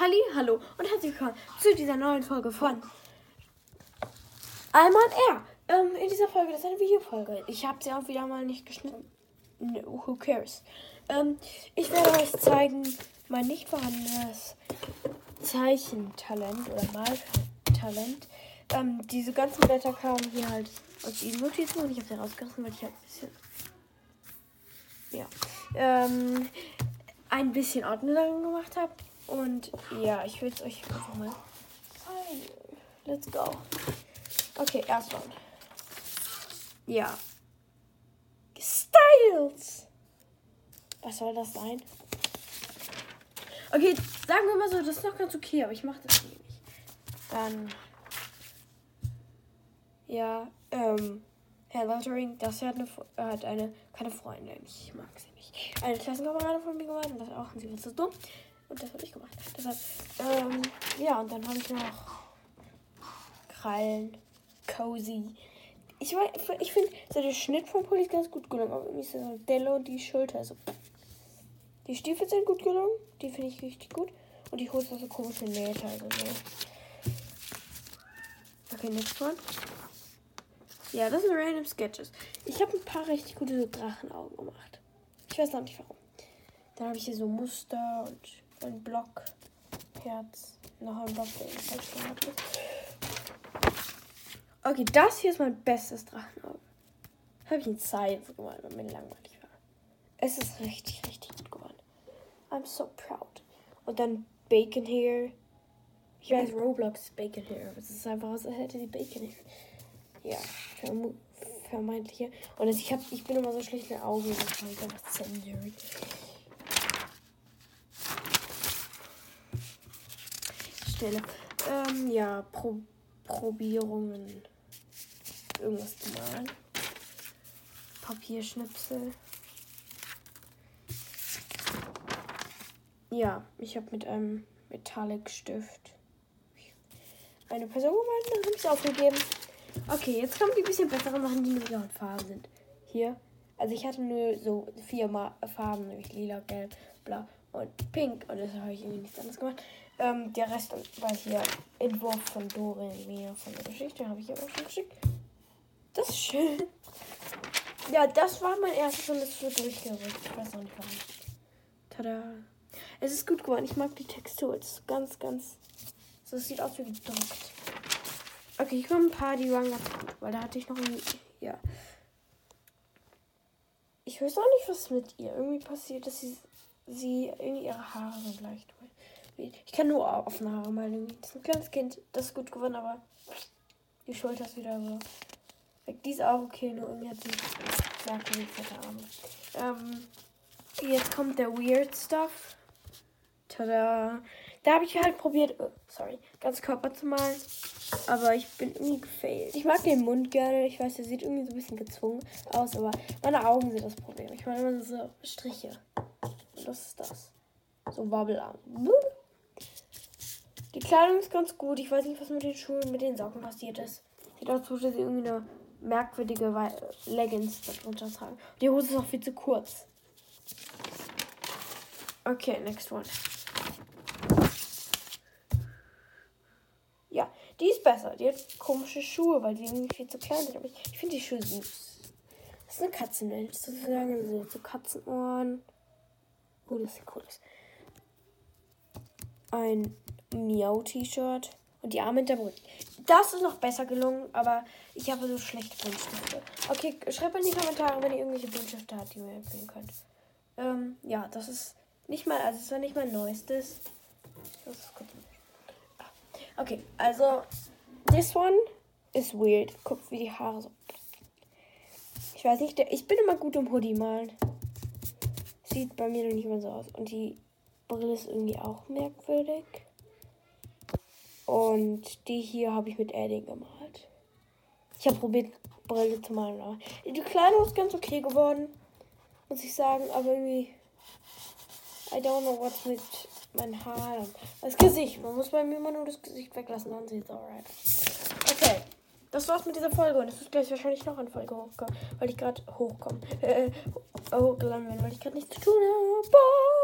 Halli, hallo und herzlich willkommen zu dieser neuen Folge von Alman R. Ähm, in dieser Folge, das ist eine Videofolge. Ich habe sie auch wieder mal nicht geschnitten. No, who cares? Ähm, ich werde euch zeigen, mein nicht vorhandenes Zeichentalent oder Maltalent. Ähm, diese ganzen Blätter kamen hier halt aus den Notizen und ich habe sie rausgerissen, weil ich halt ein bisschen ja, ähm, ein bisschen Ordnung gemacht habe. Und ja, ich will es euch einfach mal. Let's go. Okay, erstmal. Ja. Styles. Was soll das sein? Okay, sagen wir mal so, das ist noch ganz okay, aber ich mache das nicht. Dann. Ja, ähm. Herr Lottering, das hat eine, hat eine, keine Freundin. Ich mag sie nicht. Eine Klassenkamerade von mir und das auch. Und sie war so dumm. Und das habe ich gemacht. Deshalb, ähm, ja, und dann habe ich noch Krallen, Cozy. Ich, ich finde, so der Schnitt vom Pulli ist ganz gut gelungen. Aber irgendwie ist so Delle und die Schulter so. Die Stiefel sind gut gelungen. Die finde ich richtig gut. Und die Hose so komische Nähte. Also so. Okay, next one. Ja, das sind random Sketches. Ich habe ein paar richtig gute Drachenaugen gemacht. Ich weiß noch nicht warum. Dann habe ich hier so Muster und ein Block, Herz, noch ein Block, der falsch gemacht ist. Okay, das hier ist mein bestes Drachenauge. Habe ich in Zeit gemacht, weil mir langweilig war. Es ist richtig, richtig gut geworden. I'm so proud. Und dann Bacon Hair. Ich weiß, Roblox Bacon Hair, es ist einfach, als hätte die Bacon Hair. Ja, vermeintliche. Und ich, hab, ich bin immer so schlecht in Augen, das ich einfach zensieren. Stelle. Ähm, ja, Pro Probierungen. Irgendwas zu malen. Papierschnipsel. Ja, ich habe mit einem Metallic Stift eine Person gemalt und dann habe ich es aufgegeben. Okay, jetzt kommen die bisschen besseren Sachen, die nur in Farben sind. Hier. Also ich hatte nur so vier Farben, nämlich lila, gelb, blau und pink. Und deshalb habe ich irgendwie nichts anderes gemacht. Ähm, der Rest war hier Entwurf von Dorin mir von der Geschichte. Habe ich aber schon geschickt. Das ist schön. Ja, das war mein erstes und es wird durchgerückt. Ich weiß auch nicht warum. Tada. Es ist gut geworden. Ich mag die Textur. Es ist ganz, ganz. So, es sieht aus wie gedruckt. Okay, ich komme ein paar, die waren ganz gut, weil da hatte ich noch ein. Ja. Ich weiß auch nicht, was mit ihr irgendwie passiert, dass sie, sie irgendwie ihre Haare so leicht ich kann nur offene Haare malen. Das ist ein kleines Kind, das ist gut geworden, aber die Schulter ist wieder so. Die ist auch okay, nur irgendwie hat sie merkwürdig fette Arme. Ähm, jetzt kommt der Weird Stuff. Tada. Da habe ich halt probiert, oh, sorry, ganz Körper zu malen. Aber ich bin irgendwie gefailt. Ich mag den Mund gerne. Ich weiß, der sieht irgendwie so ein bisschen gezwungen aus, aber meine Augen sind das Problem. Ich meine immer so Striche. Das ist das. So Wobbelarm. Die Kleidung ist ganz gut. Ich weiß nicht, was mit den Schuhen, mit den Socken passiert ist. Sieht aus, würde sie irgendwie eine merkwürdige Leggings darunter tragen. Die Hose ist auch viel zu kurz. Okay, next one. Ja, die ist besser. Die hat komische Schuhe, weil die irgendwie viel zu klein sind. Aber ich, finde die Schuhe süß. Das ist eine Katzenwelt, sozusagen. So, so Katzenohren. Oh, das sieht cool aus. Ein Miau-T-Shirt und die Arme hinter Brust. Das ist noch besser gelungen, aber ich habe so schlechte Buntstifte. Okay, schreibt in die Kommentare, wenn ihr irgendwelche Buntstifte habt, die ihr mir empfehlen könnt. Ähm, ja, das ist nicht mal, also es war nicht mein neuestes. Ah, okay, also this one is weird. Guckt, wie die Haare so. Ich weiß nicht, ich bin immer gut im Hoodie malen. Sieht bei mir noch nicht mal so aus. Und die Brille ist irgendwie auch merkwürdig. Und die hier habe ich mit Edding gemalt. Ich habe probiert, Brille zu malen. Die Kleidung ist ganz okay geworden, muss ich sagen. Aber irgendwie, I don't know what's mit meinen Haaren. Das Gesicht. Man muss bei mir immer nur das Gesicht weglassen, dann es alright. Das war's mit dieser Folge und es wird gleich wahrscheinlich noch eine Folge hochkommen, weil ich gerade hochkomme. Äh, hochgeladen bin, weil ich gerade nichts zu tun habe. Bye.